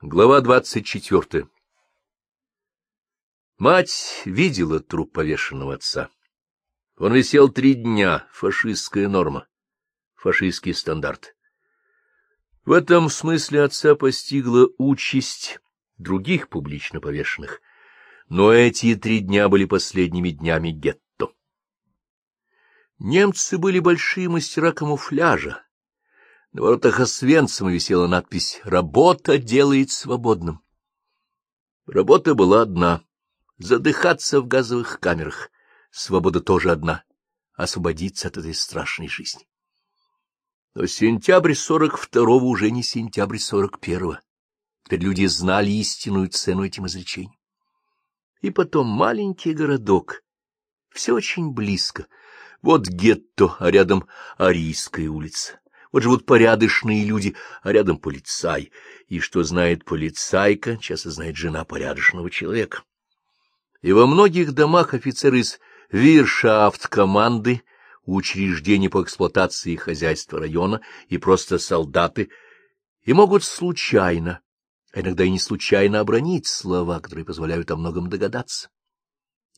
Глава двадцать четвертая Мать видела труп повешенного отца. Он висел три дня, фашистская норма, фашистский стандарт. В этом смысле отца постигла участь других публично повешенных, но эти три дня были последними днями гетто. Немцы были большие мастера камуфляжа, на воротах Освенцима висела надпись «Работа делает свободным». Работа была одна — задыхаться в газовых камерах. Свобода тоже одна — освободиться от этой страшной жизни. Но сентябрь сорок второго уже не сентябрь сорок первого. Теперь люди знали истинную цену этим изречениям. И потом маленький городок. Все очень близко. Вот гетто, а рядом Арийская улица. Вот живут порядочные люди, а рядом полицай. И что знает полицайка, часто знает жена порядочного человека. И во многих домах офицеры из виршафт-команды, учреждений по эксплуатации хозяйства района и просто солдаты, и могут случайно, а иногда и не случайно обронить слова, которые позволяют о многом догадаться.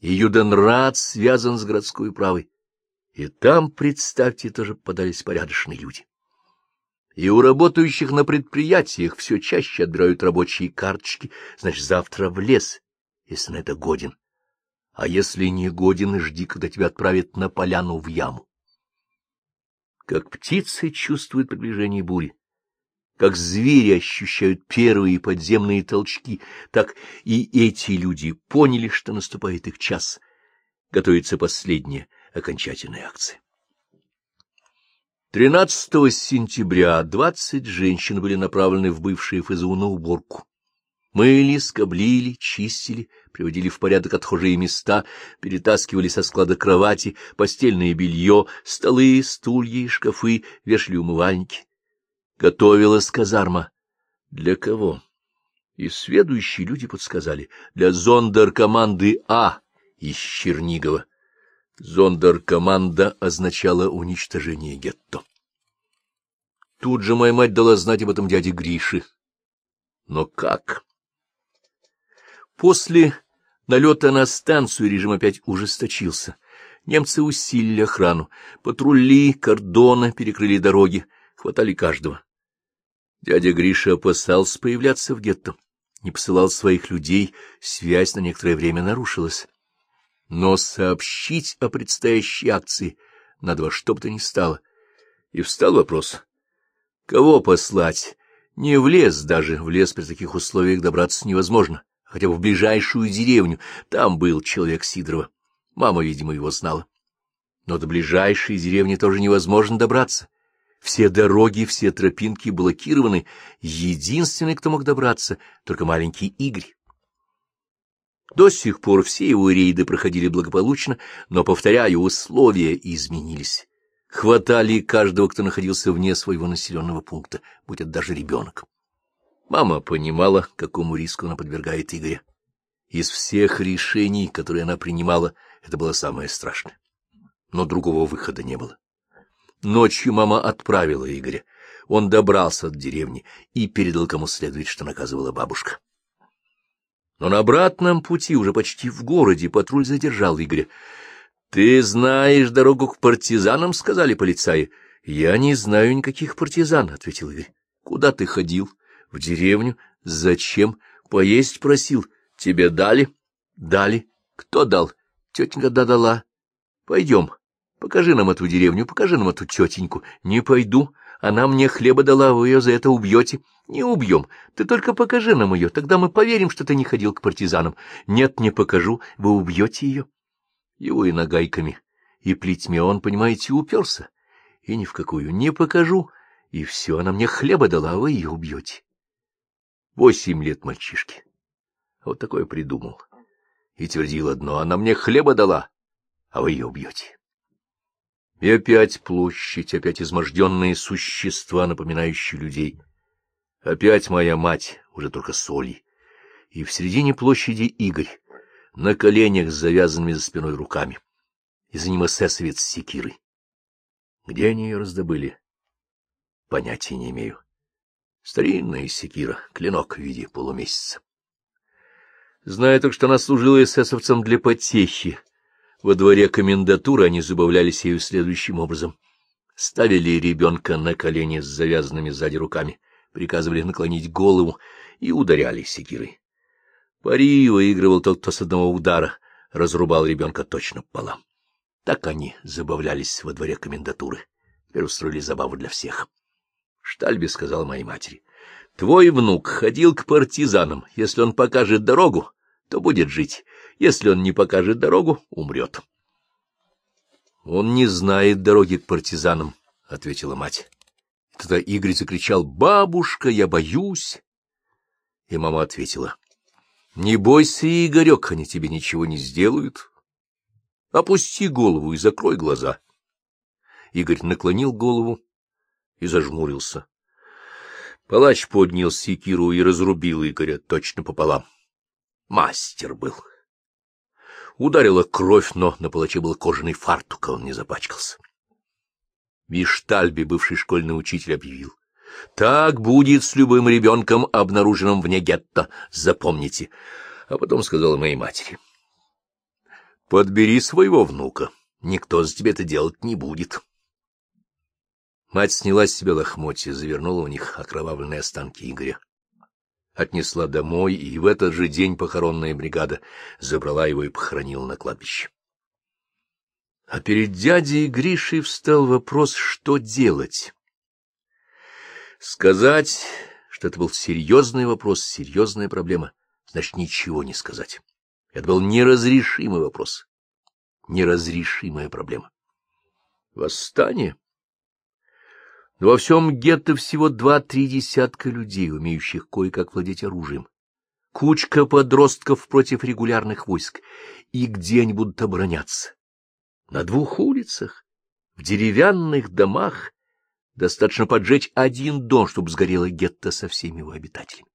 И Юденрат связан с городской управой. И там, представьте, тоже попадались порядочные люди и у работающих на предприятиях все чаще отбирают рабочие карточки, значит, завтра в лес, если на это годен. А если не годен, жди, когда тебя отправят на поляну в яму. Как птицы чувствуют приближение бури, как звери ощущают первые подземные толчки, так и эти люди поняли, что наступает их час, готовится последняя окончательная акция. 13 сентября двадцать женщин были направлены в бывшие ФЗУ на уборку. Мыли, скоблили, чистили, приводили в порядок отхожие места, перетаскивали со склада кровати, постельное белье, столы, стулья и шкафы, вешали умывальники. Готовилась казарма. Для кого? И следующие люди подсказали. Для зондер-команды А из Чернигова. Зондеркоманда означала уничтожение гетто. Тут же моя мать дала знать об этом дяде Грише. Но как? После налета на станцию режим опять ужесточился. Немцы усилили охрану. Патрули, кордоны перекрыли дороги, хватали каждого. Дядя Гриша опасался появляться в гетто, не посылал своих людей, связь на некоторое время нарушилась. Но сообщить о предстоящей акции надо во что бы то ни стало. И встал вопрос, кого послать? Не в лес даже, в лес при таких условиях добраться невозможно, хотя бы в ближайшую деревню. Там был человек Сидорова. Мама, видимо, его знала. Но до ближайшей деревни тоже невозможно добраться. Все дороги, все тропинки блокированы. Единственный, кто мог добраться, только маленький Игорь. До сих пор все его рейды проходили благополучно, но, повторяю, условия изменились. Хватали каждого, кто находился вне своего населенного пункта, будь это даже ребенок. Мама понимала, какому риску она подвергает Игоря. Из всех решений, которые она принимала, это было самое страшное. Но другого выхода не было. Ночью мама отправила Игоря. Он добрался от деревни и передал кому следует, что наказывала бабушка. Но на обратном пути, уже почти в городе, патруль задержал Игоря. — Ты знаешь дорогу к партизанам? — сказали полицаи. — Я не знаю никаких партизан, — ответил Игорь. — Куда ты ходил? — В деревню. — Зачем? — Поесть просил. — Тебе дали? — Дали. — Кто дал? — Тетенька да дала. — Пойдем. Покажи нам эту деревню, покажи нам эту тетеньку. — Не пойду. Она мне хлеба дала, вы ее за это убьете. Не убьем. Ты только покажи нам ее, тогда мы поверим, что ты не ходил к партизанам. Нет, не покажу, вы убьете ее. Его и нагайками, и плетьми он, понимаете, уперся. И ни в какую не покажу. И все, она мне хлеба дала, а вы ее убьете. Восемь лет мальчишки. Вот такое придумал. И твердил одно, она мне хлеба дала, а вы ее убьете. И опять площадь, опять изможденные существа, напоминающие людей. Опять моя мать, уже только соли. И в середине площади Игорь, на коленях с завязанными за спиной руками. И за ним эсэсовец с секирой. Где они ее раздобыли? Понятия не имею. Старинная секира, клинок в виде полумесяца. Зная только, что она служила эсэсовцам для потехи, во дворе комендатуры они забавлялись ею следующим образом. Ставили ребенка на колени с завязанными сзади руками, приказывали наклонить голову и ударяли секирой. Пари выигрывал тот, кто с одного удара разрубал ребенка точно пополам. Так они забавлялись во дворе комендатуры. Теперь устроили забаву для всех. Штальби сказал моей матери, — Твой внук ходил к партизанам. Если он покажет дорогу, то будет жить. Если он не покажет дорогу, умрет. — Он не знает дороги к партизанам, — ответила мать. Тогда Игорь закричал, — Бабушка, я боюсь. И мама ответила, — Не бойся, Игорек, они тебе ничего не сделают. Опусти голову и закрой глаза. Игорь наклонил голову и зажмурился. Палач поднял секиру и разрубил Игоря точно пополам. Мастер был. Ударила кровь, но на палаче был кожаный фартук, а он не запачкался. Виштальби, бывший школьный учитель, объявил. Так будет с любым ребенком, обнаруженным вне гетто, запомните. А потом сказала моей матери. Подбери своего внука, никто за тебя это делать не будет. Мать сняла с себя лохмотья, завернула в них окровавленные останки Игоря. Отнесла домой, и в этот же день похоронная бригада забрала его и похоронила на кладбище. А перед дядей Гришей встал вопрос, что делать. Сказать, что это был серьезный вопрос, серьезная проблема, значит, ничего не сказать. Это был неразрешимый вопрос, неразрешимая проблема. Восстание? Но во всем гетто всего два-три десятка людей, умеющих кое-как владеть оружием. Кучка подростков против регулярных войск. И где они будут обороняться? На двух улицах, в деревянных домах. Достаточно поджечь один дом, чтобы сгорело гетто со всеми его обитателями.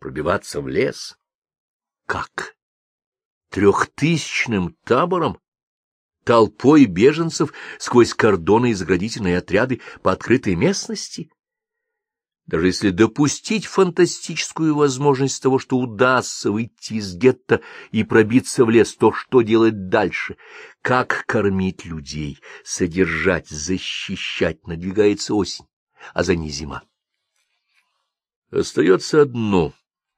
Пробиваться в лес? Как? Трехтысячным табором? Толпой беженцев сквозь кордоны и заградительные отряды по открытой местности? Даже если допустить фантастическую возможность того, что удастся выйти из гетто и пробиться в лес, то что делать дальше? Как кормить людей, содержать, защищать? Надвигается осень, а за ней зима. Остается одно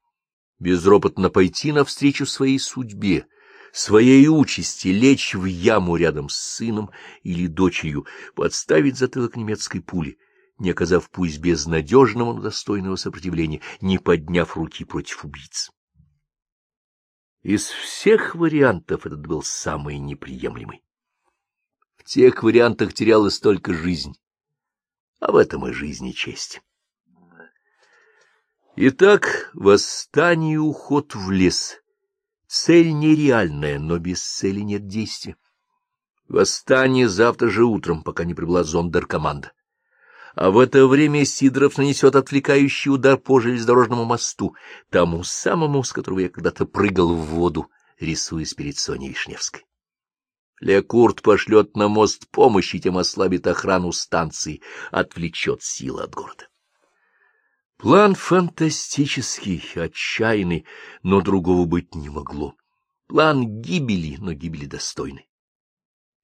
— безропотно пойти навстречу своей судьбе, своей участи лечь в яму рядом с сыном или дочерью, подставить затылок немецкой пули, не оказав пусть безнадежного, но достойного сопротивления, не подняв руки против убийц. Из всех вариантов этот был самый неприемлемый. В тех вариантах терялась только жизнь, а в этом и жизнь и честь. Итак, восстание и уход в лес — Цель нереальная, но без цели нет действия. Восстание завтра же утром, пока не прибыла зондеркоманда. А в это время Сидоров нанесет отвлекающий удар по железнодорожному мосту, тому самому, с которого я когда-то прыгал в воду, рисуясь перед Соней Вишневской. Лекурт пошлет на мост помощь и тем ослабит охрану станции, отвлечет силы от города. План фантастический, отчаянный, но другого быть не могло. План гибели, но гибели достойный.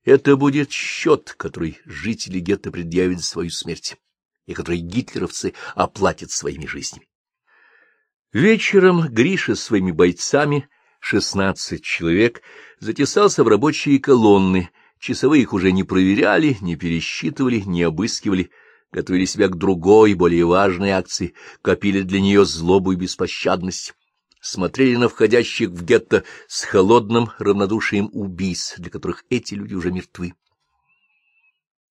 Это будет счет, который жители гетто предъявят свою смерть, и который гитлеровцы оплатят своими жизнями. Вечером Гриша с своими бойцами, шестнадцать человек, затесался в рабочие колонны, часовые их уже не проверяли, не пересчитывали, не обыскивали, готовили себя к другой, более важной акции, копили для нее злобу и беспощадность, смотрели на входящих в гетто с холодным равнодушием убийц, для которых эти люди уже мертвы.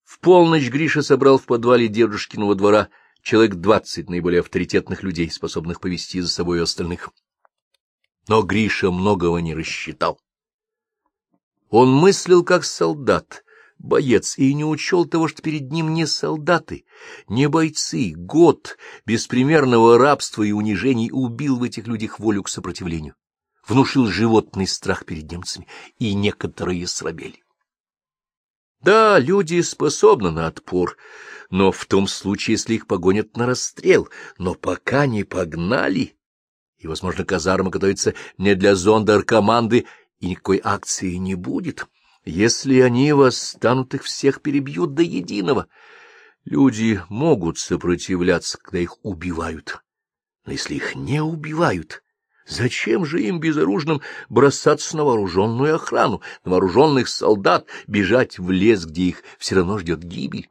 В полночь Гриша собрал в подвале дедушкиного двора человек двадцать наиболее авторитетных людей, способных повести за собой остальных. Но Гриша многого не рассчитал. Он мыслил как солдат, боец и не учел того, что перед ним не солдаты, не бойцы, год беспримерного рабства и унижений убил в этих людях волю к сопротивлению, внушил животный страх перед немцами, и некоторые срабели. Да, люди способны на отпор, но в том случае, если их погонят на расстрел, но пока не погнали, и, возможно, казарма готовится не для зонда команды, и никакой акции не будет. Если они восстанут, их всех перебьют до единого. Люди могут сопротивляться, когда их убивают. Но если их не убивают, зачем же им безоружным бросаться на вооруженную охрану, на вооруженных солдат, бежать в лес, где их все равно ждет гибель?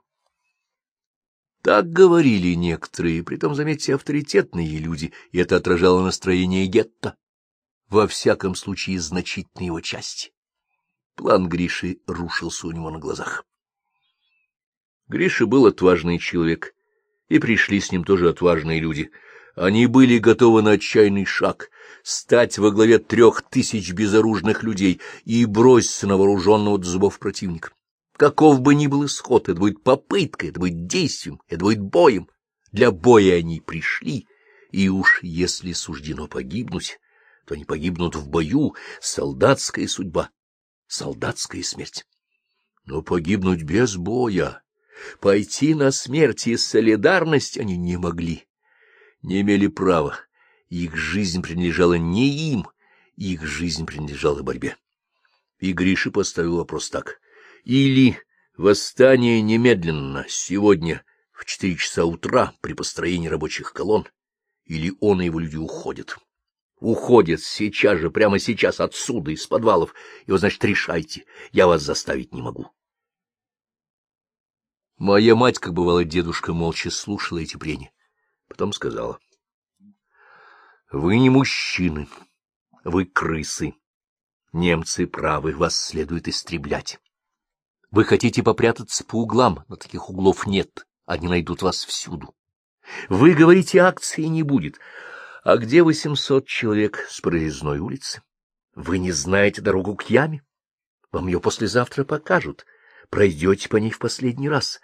Так говорили некоторые, притом, заметьте, авторитетные люди, и это отражало настроение гетто, во всяком случае значительной его части. План Гриши рушился у него на глазах. Гриша был отважный человек, и пришли с ним тоже отважные люди. Они были готовы на отчаянный шаг — стать во главе трех тысяч безоружных людей и броситься на вооруженного до зубов противника. Каков бы ни был исход, это будет попыткой, это будет действием, это будет боем. Для боя они пришли, и уж если суждено погибнуть, то они погибнут в бою, солдатская судьба, солдатская смерть. Но погибнуть без боя, пойти на смерть и солидарность они не могли, не имели права. Их жизнь принадлежала не им, их жизнь принадлежала борьбе. И Гриша поставил вопрос так. Или восстание немедленно, сегодня, в четыре часа утра, при построении рабочих колонн, или он и его люди уходят. Уходят сейчас же, прямо сейчас, отсюда, из подвалов. И вот, значит, решайте. Я вас заставить не могу. Моя мать, как бывало, дедушка, молча слушала эти прения. Потом сказала. — Вы не мужчины, вы крысы. Немцы правы, вас следует истреблять. Вы хотите попрятаться по углам, но таких углов нет, они найдут вас всюду. Вы говорите, акции не будет, а где восемьсот человек с прорезной улицы? Вы не знаете дорогу к яме? Вам ее послезавтра покажут. Пройдете по ней в последний раз.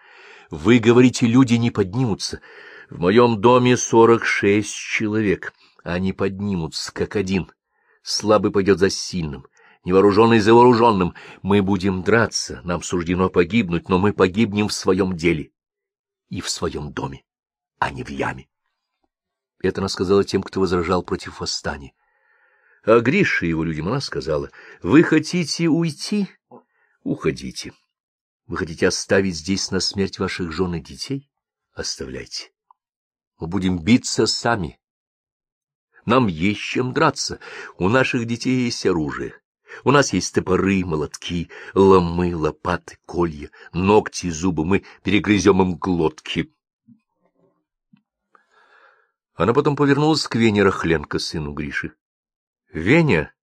Вы говорите, люди не поднимутся. В моем доме сорок шесть человек. Они поднимутся, как один. Слабый пойдет за сильным, невооруженный за вооруженным. Мы будем драться, нам суждено погибнуть, но мы погибнем в своем деле и в своем доме, а не в яме. Это она сказала тем, кто возражал против восстания. А Гриша и его людям она сказала, «Вы хотите уйти? Уходите. Вы хотите оставить здесь на смерть ваших жен и детей? Оставляйте. Мы будем биться сами. Нам есть чем драться. У наших детей есть оружие. У нас есть топоры, молотки, ломы, лопаты, колья, ногти, зубы. Мы перегрызем им глотки. Она потом повернулась к Вене Рахленко, сыну Гриши. — Веня,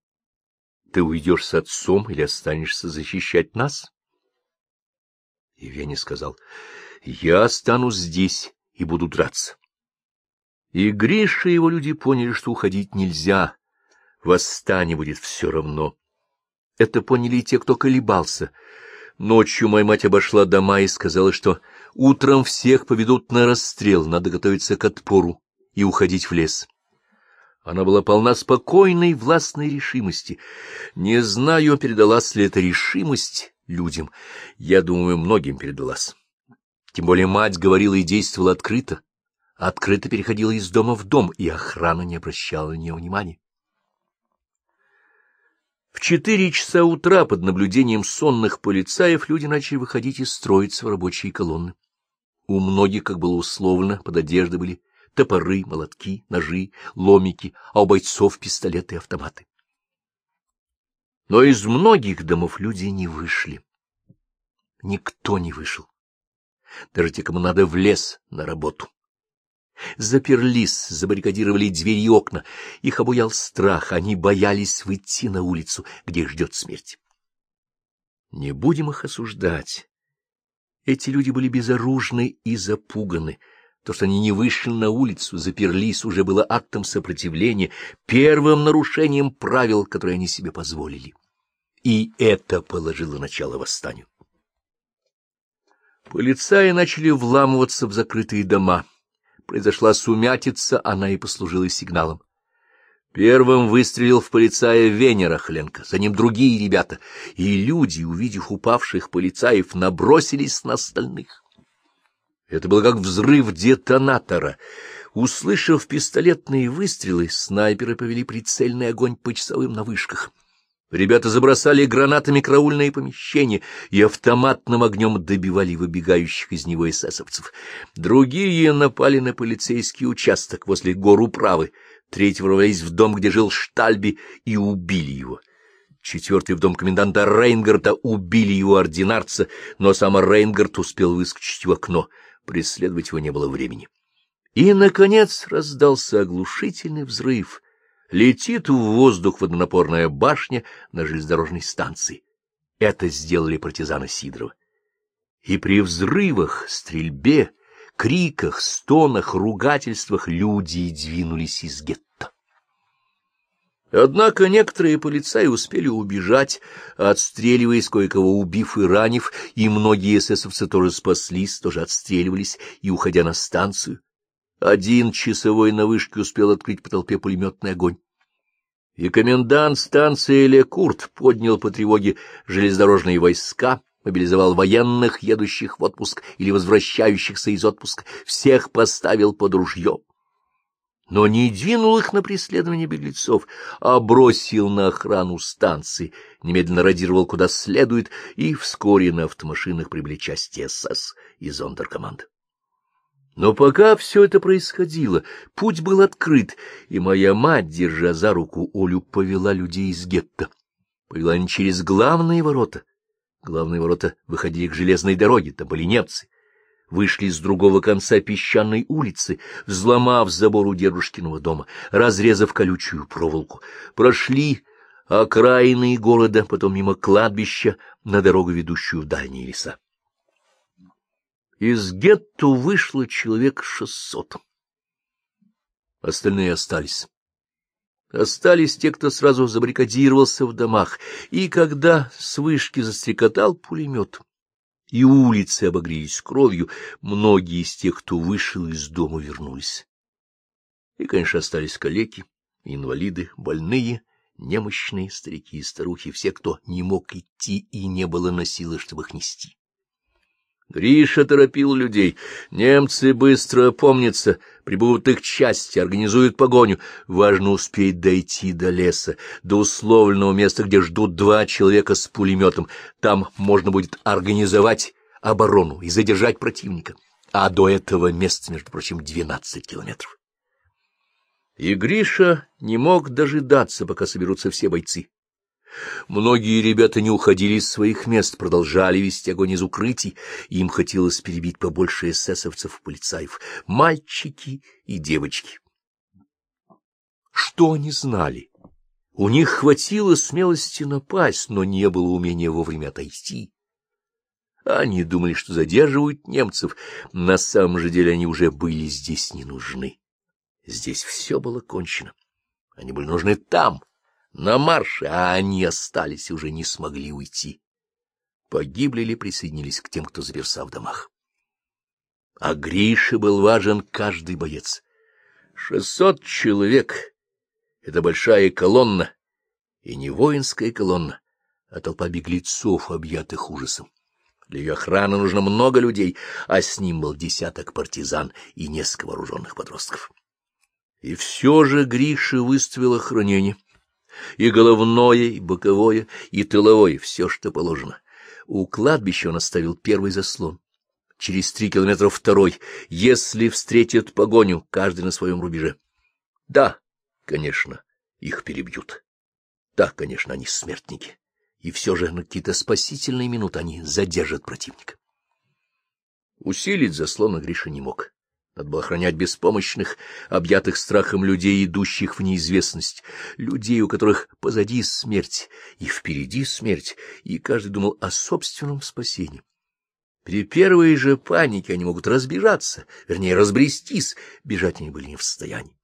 ты уйдешь с отцом или останешься защищать нас? И Веня сказал, — я останусь здесь и буду драться. И Гриша и его люди поняли, что уходить нельзя, восстание будет все равно. Это поняли и те, кто колебался. Ночью моя мать обошла дома и сказала, что утром всех поведут на расстрел, надо готовиться к отпору и уходить в лес. Она была полна спокойной, властной решимости. Не знаю, передалась ли эта решимость людям. Я думаю, многим передалась. Тем более мать говорила и действовала открыто. Открыто переходила из дома в дом, и охрана не обращала на нее внимания. В четыре часа утра под наблюдением сонных полицаев люди начали выходить и строиться в рабочие колонны. У многих, как было условно, под одеждой были топоры, молотки, ножи, ломики, а у бойцов пистолеты и автоматы. Но из многих домов люди не вышли. Никто не вышел. Даже те, кому надо в лес на работу. Заперлись, забаррикадировали двери и окна. Их обуял страх, они боялись выйти на улицу, где ждет смерть. Не будем их осуждать. Эти люди были безоружны и запуганы. То, что они не вышли на улицу, заперлись, уже было актом сопротивления, первым нарушением правил, которые они себе позволили. И это положило начало восстанию. Полицаи начали вламываться в закрытые дома. Произошла сумятица, она и послужила сигналом. Первым выстрелил в полицая Венера Хленко, за ним другие ребята, и люди, увидев упавших полицаев, набросились на остальных. Это было как взрыв детонатора. Услышав пистолетные выстрелы, снайперы повели прицельный огонь по часовым на вышках. Ребята забросали гранатами караульные помещения и автоматным огнем добивали выбегающих из него эсэсовцев. Другие напали на полицейский участок возле гор управы, третьи ворвались в дом, где жил Штальби, и убили его. Четвертый в дом коменданта Рейнгарта убили его ординарца, но сам Рейнгард успел выскочить в окно. Преследовать его не было времени. И, наконец, раздался оглушительный взрыв. Летит в воздух водонапорная башня на железнодорожной станции. Это сделали партизаны Сидорова. И при взрывах, стрельбе, криках, стонах, ругательствах люди двинулись из гетто. Однако некоторые полицаи успели убежать, отстреливаясь, кое-кого убив и ранив, и многие эсэсовцы тоже спаслись, тоже отстреливались и уходя на станцию. Один часовой на вышке успел открыть по толпе пулеметный огонь. И комендант станции Лекурт поднял по тревоге железнодорожные войска, мобилизовал военных, едущих в отпуск или возвращающихся из отпуска, всех поставил под ружье. Но не двинул их на преследование беглецов, а бросил на охрану станции, немедленно радировал куда следует, и вскоре на автомашинах прибыли части СС и зондеркоманд. Но пока все это происходило, путь был открыт, и моя мать, держа за руку Олю, повела людей из гетто. Повела не через главные ворота, Главные ворота выходили к железной дороге, там были немцы. Вышли с другого конца песчаной улицы, взломав забор у дедушкиного дома, разрезав колючую проволоку. Прошли окраины города, потом мимо кладбища, на дорогу, ведущую в дальние леса. Из гетто вышло человек шестьсот. Остальные остались. Остались те, кто сразу забаррикадировался в домах, и когда с вышки застрекотал пулемет, и улицы обогрелись кровью, многие из тех, кто вышел из дома, вернулись. И, конечно, остались калеки, инвалиды, больные, немощные, старики и старухи, все, кто не мог идти и не было на силы, чтобы их нести. Гриша торопил людей. Немцы быстро помнятся, прибудут их части, организуют погоню. Важно успеть дойти до леса, до условленного места, где ждут два человека с пулеметом. Там можно будет организовать оборону и задержать противника. А до этого места, между прочим, двенадцать километров. И Гриша не мог дожидаться, пока соберутся все бойцы. Многие ребята не уходили из своих мест, продолжали вести огонь из укрытий, им хотелось перебить побольше эсэсовцев и полицаев, мальчики и девочки. Что они знали? У них хватило смелости напасть, но не было умения вовремя отойти. Они думали, что задерживают немцев, на самом же деле они уже были здесь не нужны. Здесь все было кончено. Они были нужны там, на марше, а они остались и уже не смогли уйти. Погибли или присоединились к тем, кто заперся в домах. А Грише был важен каждый боец. Шестьсот человек — это большая колонна, и не воинская колонна, а толпа беглецов, объятых ужасом. Для ее охраны нужно много людей, а с ним был десяток партизан и несколько вооруженных подростков. И все же Гриша выставил охранение — и головное, и боковое, и тыловое, все, что положено. У кладбища он оставил первый заслон. Через три километра второй, если встретят погоню, каждый на своем рубеже. Да, конечно, их перебьют. Да, конечно, они смертники. И все же на какие-то спасительные минуты они задержат противника. Усилить заслон Гриша не мог. Надо было охранять беспомощных, объятых страхом людей, идущих в неизвестность, людей, у которых позади смерть и впереди смерть, и каждый думал о собственном спасении. При первой же панике они могут разбежаться, вернее, разбрестись, бежать они были не в состоянии.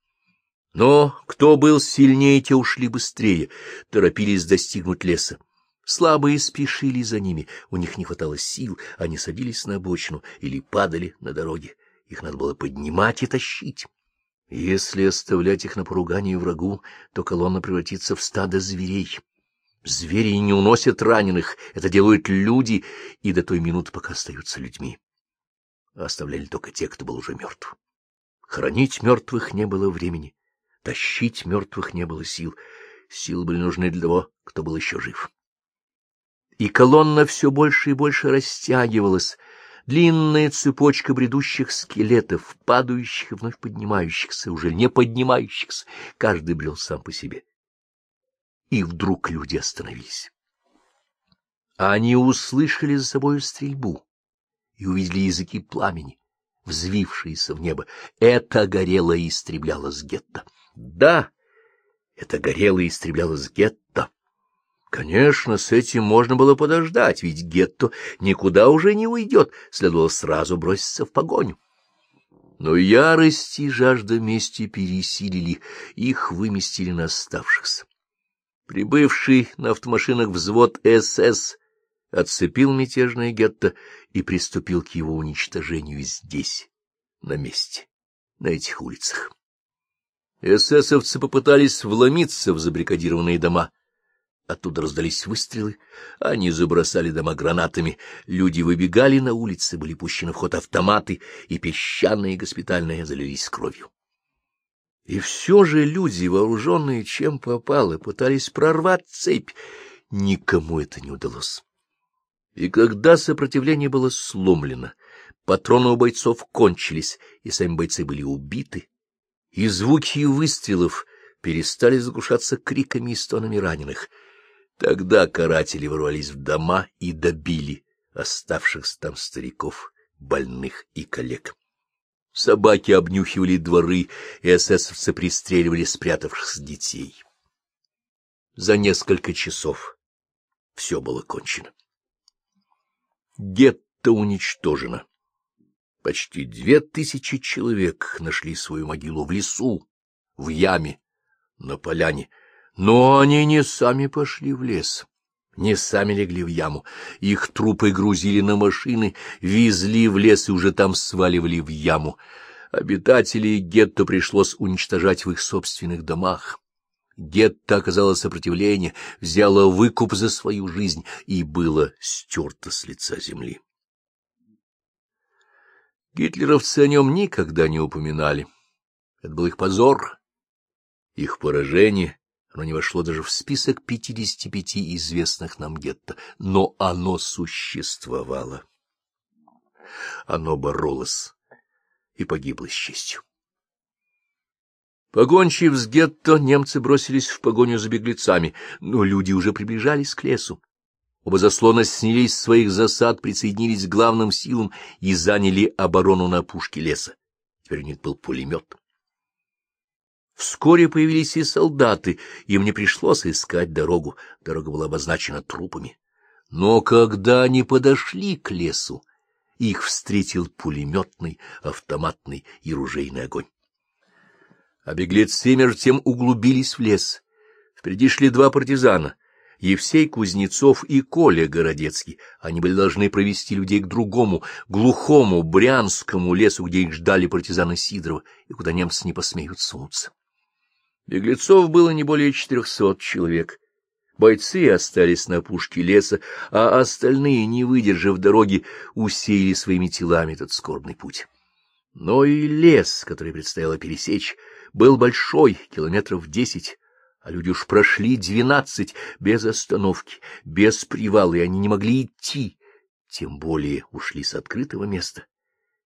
Но кто был сильнее, те ушли быстрее, торопились достигнуть леса. Слабые спешили за ними, у них не хватало сил, они садились на обочину или падали на дороге. Их надо было поднимать и тащить. Если оставлять их на поругание врагу, то колонна превратится в стадо зверей. Звери не уносят раненых, это делают люди, и до той минуты, пока остаются людьми. Оставляли только те, кто был уже мертв. Хранить мертвых не было времени, тащить мертвых не было сил. Силы были нужны для того, кто был еще жив. И колонна все больше и больше растягивалась, длинная цепочка бредущих скелетов, падающих и вновь поднимающихся, уже не поднимающихся, каждый брел сам по себе. И вдруг люди остановились. Они услышали за собой стрельбу и увидели языки пламени, взвившиеся в небо. Это горело и истреблялось гетто. Да, это горело и истреблялось гетто. Конечно, с этим можно было подождать, ведь гетто никуда уже не уйдет, следовало сразу броситься в погоню. Но ярость и жажда мести пересилили, их выместили на оставшихся. Прибывший на автомашинах взвод СС отцепил мятежное гетто и приступил к его уничтожению здесь, на месте, на этих улицах. Эсэсовцы попытались вломиться в забрикадированные дома. Оттуда раздались выстрелы, они забросали дома гранатами, люди выбегали на улицы, были пущены в ход автоматы, и песчаные госпитальные залились кровью. И все же люди, вооруженные чем попало, пытались прорвать цепь. Никому это не удалось. И когда сопротивление было сломлено, патроны у бойцов кончились, и сами бойцы были убиты, и звуки выстрелов перестали заглушаться криками и стонами раненых. Тогда каратели ворвались в дома и добили оставшихся там стариков, больных и коллег. Собаки обнюхивали дворы, и эсэсовцы пристреливали спрятавшихся детей. За несколько часов все было кончено. Гетто уничтожено. Почти две тысячи человек нашли свою могилу в лесу, в яме, на поляне. Но они не сами пошли в лес, не сами легли в яму. Их трупы грузили на машины, везли в лес и уже там сваливали в яму. Обитателей гетто пришлось уничтожать в их собственных домах. Гетто оказало сопротивление, взяло выкуп за свою жизнь и было стерто с лица земли. Гитлеровцы о нем никогда не упоминали. Это был их позор, их поражение. Оно не вошло даже в список 55 известных нам гетто, но оно существовало. Оно боролось и погибло с честью. Погончив с гетто, немцы бросились в погоню за беглецами, но люди уже приближались к лесу. Оба заслона снялись с своих засад, присоединились к главным силам и заняли оборону на опушке леса. Теперь у них был пулемет. Вскоре появились и солдаты, им не пришлось искать дорогу, дорога была обозначена трупами. Но когда они подошли к лесу, их встретил пулеметный, автоматный и ружейный огонь. А беглецы между тем углубились в лес. Впереди шли два партизана — Евсей Кузнецов и Коля Городецкий. Они были должны провести людей к другому, глухому, брянскому лесу, где их ждали партизаны Сидорова, и куда немцы не посмеют сунуться. Беглецов было не более четырехсот человек. Бойцы остались на опушке леса, а остальные, не выдержав дороги, усеяли своими телами этот скорбный путь. Но и лес, который предстояло пересечь, был большой, километров десять, а люди уж прошли двенадцать без остановки, без привала, и они не могли идти, тем более ушли с открытого места.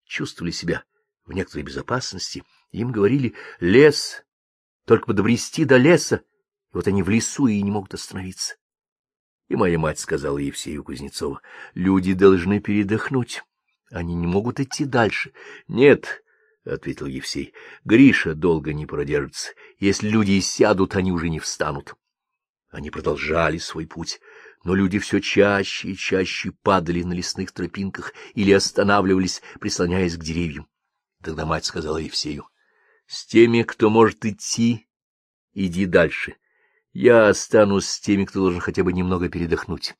Чувствовали себя в некоторой безопасности, им говорили «лес», только бы добрести до леса, и вот они в лесу и не могут остановиться. И моя мать сказала Евсею Кузнецова, люди должны передохнуть, они не могут идти дальше. Нет, — ответил Евсей. — Гриша долго не продержится. Если люди сядут, они уже не встанут. Они продолжали свой путь, но люди все чаще и чаще падали на лесных тропинках или останавливались, прислоняясь к деревьям. Тогда мать сказала Евсею, — С теми, кто может идти, иди дальше. Я останусь с теми, кто должен хотя бы немного передохнуть.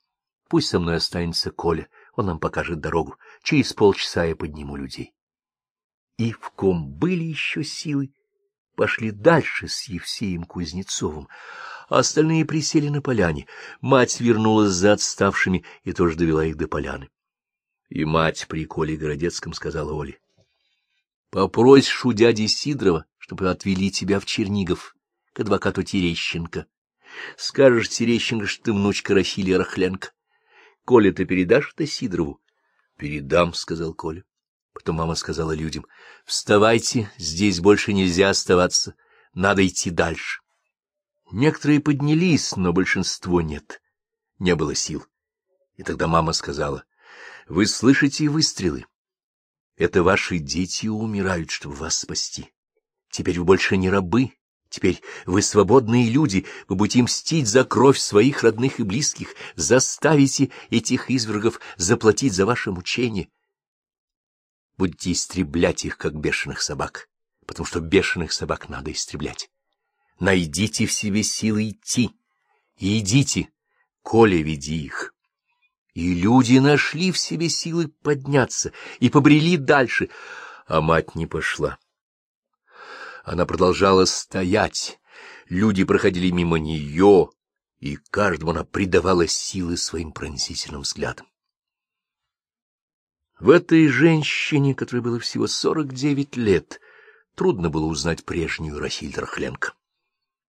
Пусть со мной останется Коля, он нам покажет дорогу. Через полчаса я подниму людей и в ком были еще силы, пошли дальше с Евсеем Кузнецовым, а остальные присели на поляне. Мать вернулась за отставшими и тоже довела их до поляны. И мать при Коле Городецком сказала Оле, — Попросишь у дяди Сидорова, чтобы отвели тебя в Чернигов, к адвокату Терещенко. Скажешь Терещенко, что ты внучка Рахилия Рахленко. Коля, ты передашь это Сидорову? — Передам, — сказал Коля. Потом мама сказала людям, — вставайте, здесь больше нельзя оставаться, надо идти дальше. Некоторые поднялись, но большинство нет, не было сил. И тогда мама сказала, — вы слышите выстрелы? Это ваши дети умирают, чтобы вас спасти. Теперь вы больше не рабы, Теперь вы свободные люди, вы будете мстить за кровь своих родных и близких, заставите этих извергов заплатить за ваше мучение. Будете истреблять их, как бешеных собак, потому что бешеных собак надо истреблять. Найдите в себе силы идти, и идите, Коля, веди их. И люди нашли в себе силы подняться и побрели дальше, а мать не пошла. Она продолжала стоять. Люди проходили мимо нее, и каждому она придавала силы своим пронзительным взглядам. В этой женщине, которой было всего сорок девять лет, трудно было узнать прежнюю Рахиль Рахленко.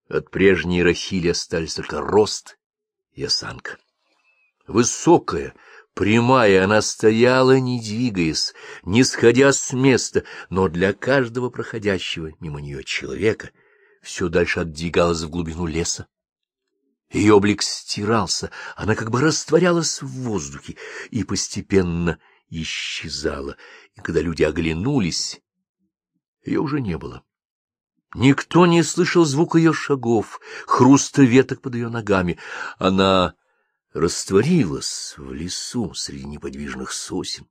От прежней Рахили остались только рост и осанка. Высокая, Прямая она стояла, не двигаясь, не сходя с места, но для каждого проходящего мимо нее человека все дальше отдвигалась в глубину леса. Ее облик стирался, она как бы растворялась в воздухе и постепенно исчезала, и когда люди оглянулись, ее уже не было. Никто не слышал звука ее шагов, хруста веток под ее ногами. Она растворилась в лесу среди неподвижных сосен,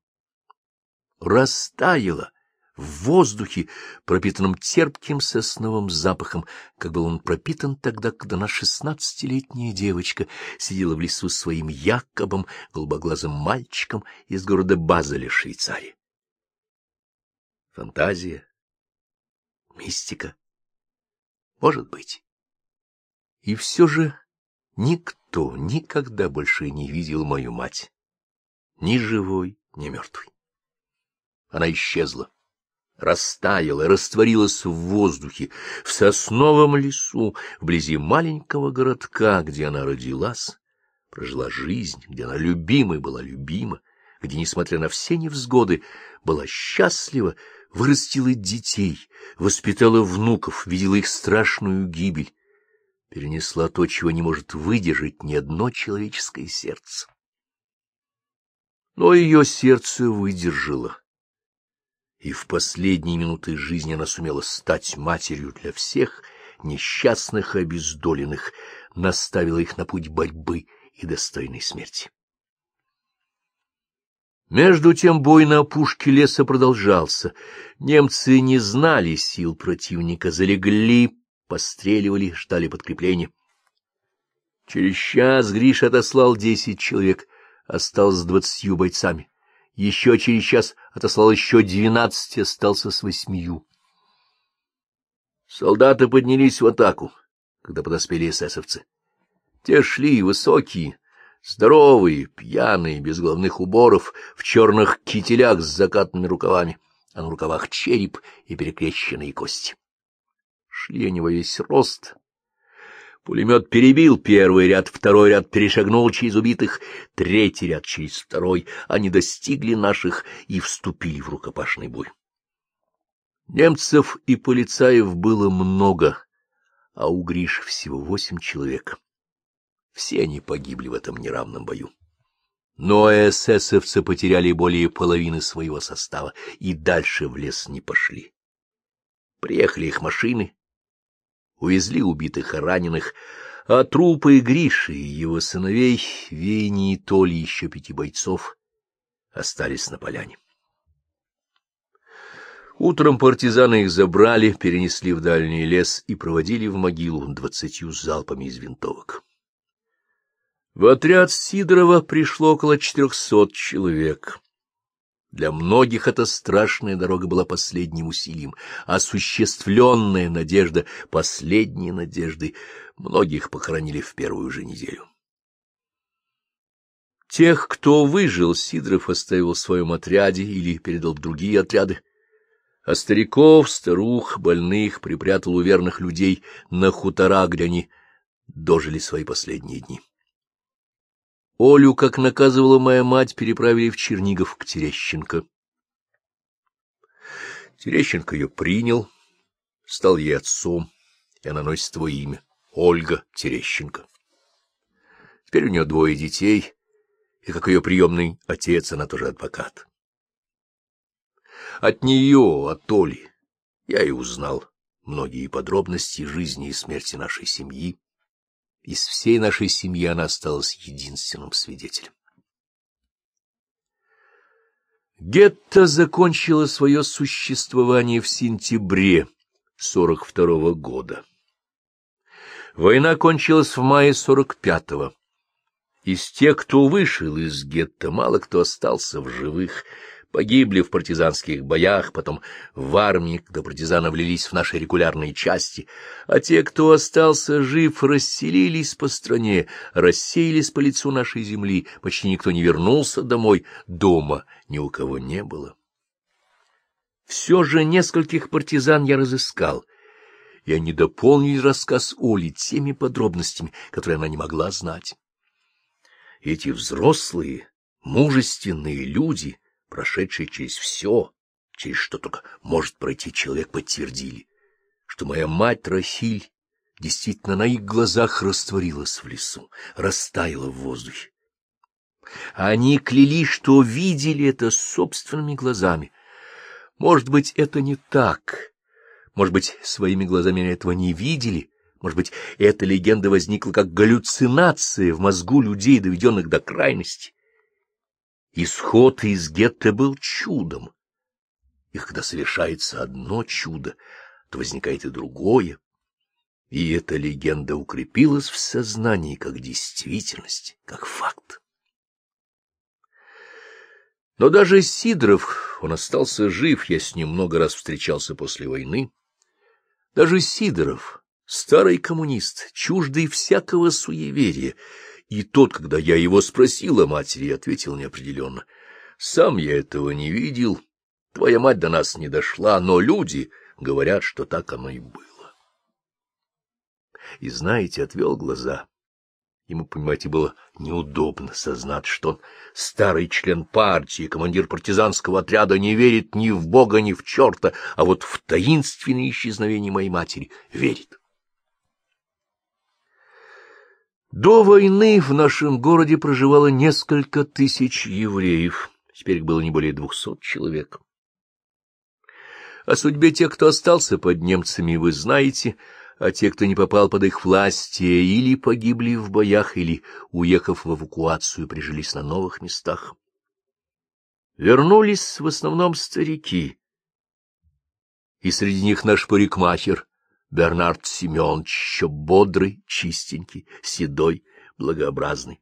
растаяла в воздухе, пропитанном терпким сосновым запахом, как был он пропитан тогда, когда наша шестнадцатилетняя девочка сидела в лесу с своим Якобом, голубоглазым мальчиком из города Базеля, Швейцарии. Фантазия, мистика, может быть. И все же Никто никогда больше не видел мою мать, ни живой, ни мертвой. Она исчезла, растаяла, растворилась в воздухе, в сосновом лесу, вблизи маленького городка, где она родилась, прожила жизнь, где она любимой была любима, где, несмотря на все невзгоды, была счастлива, вырастила детей, воспитала внуков, видела их страшную гибель, перенесла то, чего не может выдержать ни одно человеческое сердце. Но ее сердце выдержало, и в последние минуты жизни она сумела стать матерью для всех несчастных и обездоленных, наставила их на путь борьбы и достойной смерти. Между тем бой на опушке леса продолжался. Немцы не знали сил противника, залегли постреливали, ждали подкрепления. Через час Гриш отослал десять человек, остался с двадцатью бойцами. Еще через час отослал еще двенадцать, остался с восьмию. Солдаты поднялись в атаку, когда подоспели эсэсовцы. Те шли высокие, здоровые, пьяные, без головных уборов, в черных кителях с закатными рукавами, а на рукавах череп и перекрещенные кости. Шли они во весь рост. Пулемет перебил первый ряд, второй ряд перешагнул через убитых, третий ряд через второй. Они достигли наших и вступили в рукопашный бой. Немцев и полицаев было много, а у Гриш всего восемь человек. Все они погибли в этом неравном бою. Но эсэсовцы потеряли более половины своего состава и дальше в лес не пошли. Приехали их машины, увезли убитых и раненых, а трупы Гриши и его сыновей, Вени и Толи, еще пяти бойцов, остались на поляне. Утром партизаны их забрали, перенесли в дальний лес и проводили в могилу двадцатью залпами из винтовок. В отряд Сидорова пришло около четырехсот человек. Для многих эта страшная дорога была последним усилием, осуществленная надежда последней надежды. Многих похоронили в первую же неделю. Тех, кто выжил, Сидоров оставил в своем отряде или передал в другие отряды, а стариков, старух, больных припрятал у верных людей на хутора, где они дожили свои последние дни. Олю, как наказывала моя мать, переправили в Чернигов к Терещенко. Терещенко ее принял, стал ей отцом, и она носит твое имя — Ольга Терещенко. Теперь у нее двое детей, и, как ее приемный отец, она тоже адвокат. От нее, от Оли, я и узнал многие подробности жизни и смерти нашей семьи, из всей нашей семьи она осталась единственным свидетелем. Гетто закончило свое существование в сентябре 42 -го года. Война кончилась в мае 45-го. Из тех, кто вышел из гетто, мало кто остался в живых, погибли в партизанских боях, потом в армии, когда партизаны влились в наши регулярные части, а те, кто остался жив, расселились по стране, рассеялись по лицу нашей земли, почти никто не вернулся домой, дома ни у кого не было. Все же нескольких партизан я разыскал, и они дополнили рассказ Оли теми подробностями, которые она не могла знать. Эти взрослые, мужественные люди — прошедшие через все, через что только может пройти человек, подтвердили, что моя мать Рахиль действительно на их глазах растворилась в лесу, растаяла в воздухе. Они клялись, что видели это собственными глазами. Может быть, это не так. Может быть, своими глазами этого не видели. Может быть, эта легенда возникла как галлюцинация в мозгу людей, доведенных до крайности. Исход из гетто был чудом. И когда совершается одно чудо, то возникает и другое. И эта легенда укрепилась в сознании как действительность, как факт. Но даже Сидоров, он остался жив, я с ним много раз встречался после войны. Даже Сидоров, старый коммунист, чуждый всякого суеверия, и тот, когда я его спросил о матери, ответил неопределенно. Сам я этого не видел. Твоя мать до нас не дошла, но люди говорят, что так оно и было. И, знаете, отвел глаза. Ему, понимаете, было неудобно сознать, что он, старый член партии, командир партизанского отряда, не верит ни в Бога, ни в черта, а вот в таинственное исчезновение моей матери верит. До войны в нашем городе проживало несколько тысяч евреев, теперь их было не более двухсот человек. О судьбе тех, кто остался под немцами, вы знаете, а те, кто не попал под их власть, или погибли в боях, или, уехав в эвакуацию, прижились на новых местах. Вернулись в основном старики, и среди них наш парикмахер, Бернард Семенович, еще бодрый, чистенький, седой, благообразный.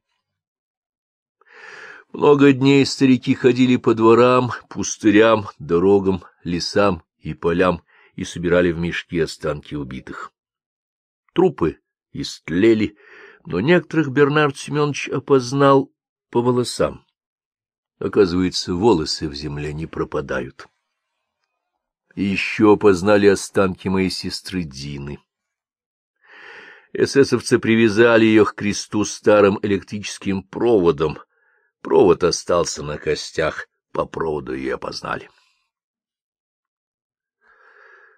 Много дней старики ходили по дворам, пустырям, дорогам, лесам и полям и собирали в мешки останки убитых. Трупы истлели, но некоторых Бернард Семенович опознал по волосам. Оказывается, волосы в земле не пропадают и еще опознали останки моей сестры Дины. Эсэсовцы привязали ее к кресту старым электрическим проводом. Провод остался на костях, по проводу ее опознали.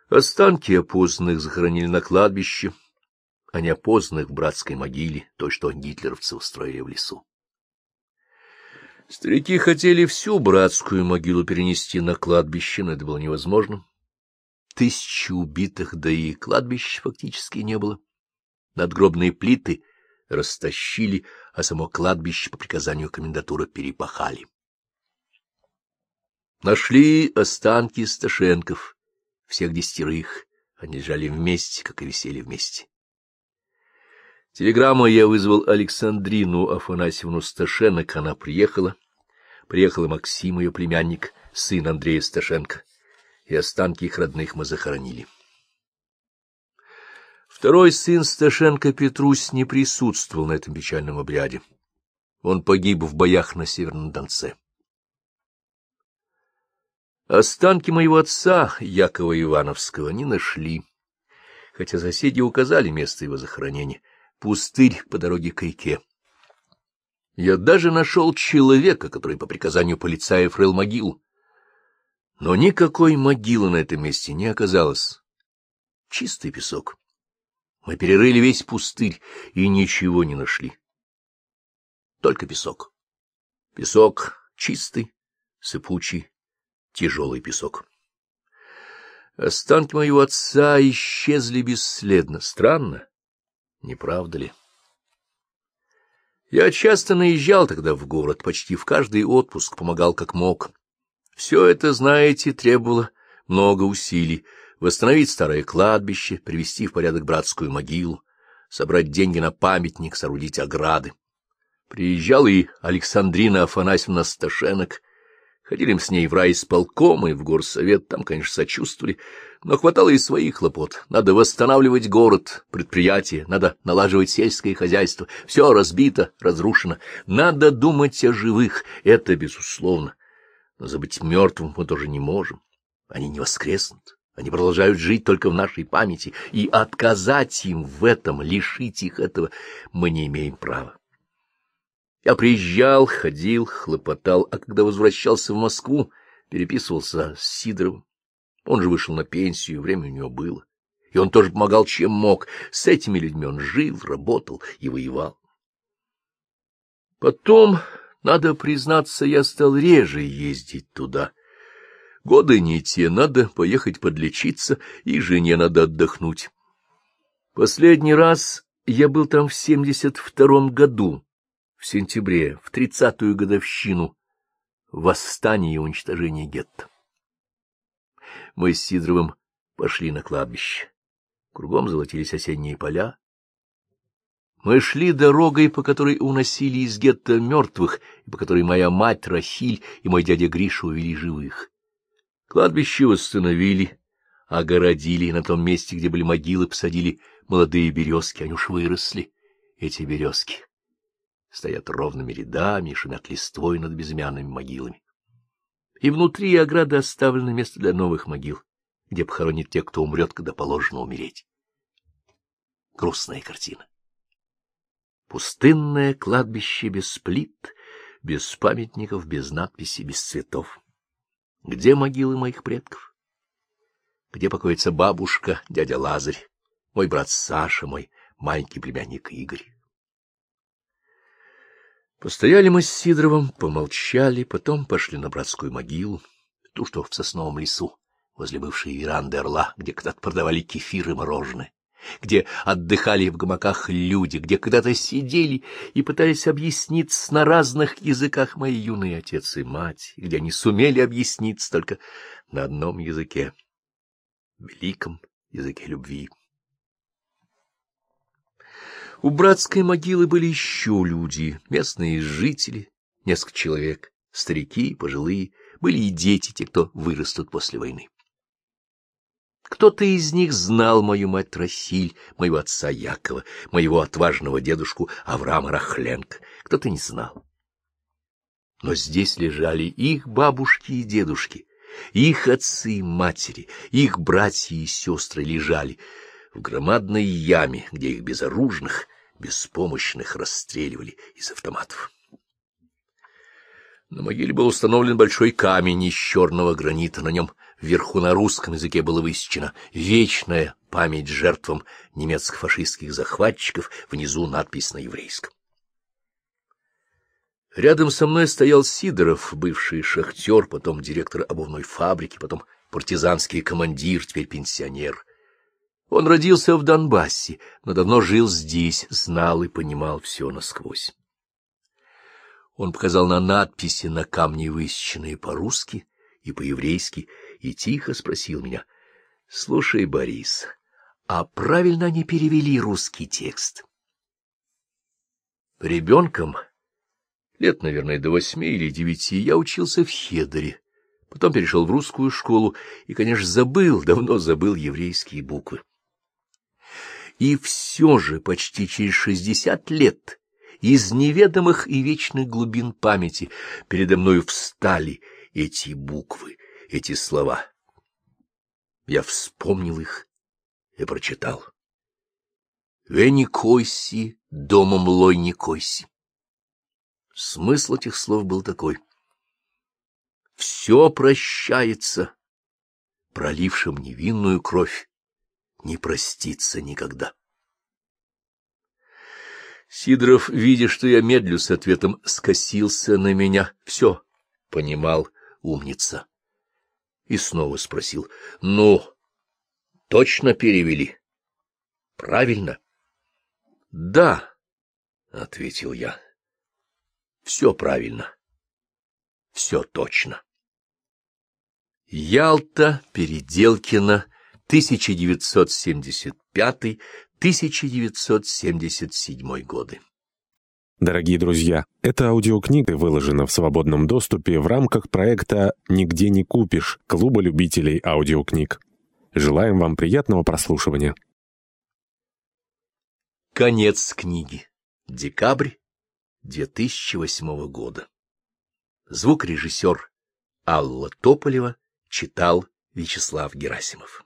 Останки опознанных захоронили на кладбище, а неопознанных в братской могиле, той, что гитлеровцы устроили в лесу. Старики хотели всю братскую могилу перенести на кладбище, но это было невозможно тысячи убитых, да и кладбища фактически не было. Надгробные плиты растащили, а само кладбище по приказанию комендатуры перепахали. Нашли останки Сташенков, всех десятерых. Они лежали вместе, как и висели вместе. Телеграмму я вызвал Александрину Афанасьевну Сташенок, она приехала, Приехал и Максим, ее племянник, сын Андрея Сташенко, и останки их родных мы захоронили. Второй сын Сташенко Петрусь не присутствовал на этом печальном обряде. Он погиб в боях на Северном Донце. Останки моего отца, Якова Ивановского, не нашли, хотя соседи указали место его захоронения — пустырь по дороге к реке. Я даже нашел человека, который по приказанию полицаев рыл могилу. Но никакой могилы на этом месте не оказалось. Чистый песок. Мы перерыли весь пустырь и ничего не нашли. Только песок. Песок чистый, сыпучий, тяжелый песок. Останки моего отца исчезли бесследно. Странно, не правда ли? Я часто наезжал тогда в город, почти в каждый отпуск помогал как мог. Все это, знаете, требовало много усилий. Восстановить старое кладбище, привести в порядок братскую могилу, собрать деньги на памятник, соорудить ограды. Приезжал и Александрина Афанасьевна Сташенок, Ходили мы с ней в райисполком и в горсовет, там, конечно, сочувствовали, но хватало и своих хлопот. Надо восстанавливать город, предприятие, надо налаживать сельское хозяйство. Все разбито, разрушено. Надо думать о живых, это безусловно. Но забыть мертвым мы тоже не можем. Они не воскреснут. Они продолжают жить только в нашей памяти, и отказать им в этом, лишить их этого, мы не имеем права. Я приезжал, ходил, хлопотал, а когда возвращался в Москву, переписывался с Сидоровым. Он же вышел на пенсию, время у него было. И он тоже помогал, чем мог. С этими людьми он жил, работал и воевал. Потом, надо признаться, я стал реже ездить туда. Годы не те, надо поехать подлечиться, и жене надо отдохнуть. Последний раз я был там в семьдесят втором году в сентябре, в тридцатую годовщину восстания и уничтожения гетто. Мы с Сидоровым пошли на кладбище. Кругом золотились осенние поля. Мы шли дорогой, по которой уносили из гетто мертвых, и по которой моя мать Рахиль и мой дядя Гриша увели живых. Кладбище восстановили, огородили, и на том месте, где были могилы, посадили молодые березки, они уж выросли, эти березки стоят ровными рядами шумят листвой над безымянными могилами. И внутри ограды оставлено место для новых могил, где похоронят тех, кто умрет, когда положено умереть. Грустная картина. Пустынное кладбище без плит, без памятников, без надписей, без цветов. Где могилы моих предков? Где покоится бабушка, дядя Лазарь, мой брат Саша, мой маленький племянник Игорь? Постояли мы с Сидоровым, помолчали, потом пошли на братскую могилу, ту, что в сосновом лесу, возле бывшей веранды Орла, где когда-то продавали кефир и мороженое, где отдыхали в гамаках люди, где когда-то сидели и пытались объясниться на разных языках мои юные отец и мать, где они сумели объясниться только на одном языке — великом языке любви. У братской могилы были еще люди, местные жители, несколько человек, старики, пожилые, были и дети, те, кто вырастут после войны. Кто-то из них знал мою мать Рахиль, моего отца Якова, моего отважного дедушку Авраама Рахленко, кто-то не знал. Но здесь лежали их бабушки и дедушки, их отцы и матери, их братья и сестры лежали — в громадной яме, где их безоружных, беспомощных расстреливали из автоматов. На могиле был установлен большой камень из черного гранита, на нем вверху на русском языке было высечено «Вечная память жертвам немецко-фашистских захватчиков», внизу надпись на еврейском. Рядом со мной стоял Сидоров, бывший шахтер, потом директор обувной фабрики, потом партизанский командир, теперь пенсионер. Он родился в Донбассе, но давно жил здесь, знал и понимал все насквозь. Он показал на надписи на камне, высеченные по-русски и по-еврейски, и тихо спросил меня, — Слушай, Борис, а правильно они перевели русский текст? Ребенком Лет, наверное, до восьми или девяти я учился в Хедере, потом перешел в русскую школу и, конечно, забыл, давно забыл еврейские буквы. И все же почти через шестьдесят лет из неведомых и вечных глубин памяти передо мною встали эти буквы, эти слова. Я вспомнил их и прочитал. «Вени койси, домом лой не койси». Смысл этих слов был такой. Все прощается, пролившим невинную кровь, не простится никогда. Сидоров, видя, что я медлю с ответом, скосился на меня. Все, понимал, умница. И снова спросил. — Ну, точно перевели? — Правильно? — Да, — ответил я. Все правильно. Все точно. Ялта, Переделкино, 1975-1977 годы. Дорогие друзья, эта аудиокнига выложена в свободном доступе в рамках проекта «Нигде не купишь» Клуба любителей аудиокниг. Желаем вам приятного прослушивания. Конец книги. Декабрь 2008 года. Звукорежиссер Алла Тополева читал Вячеслав Герасимов.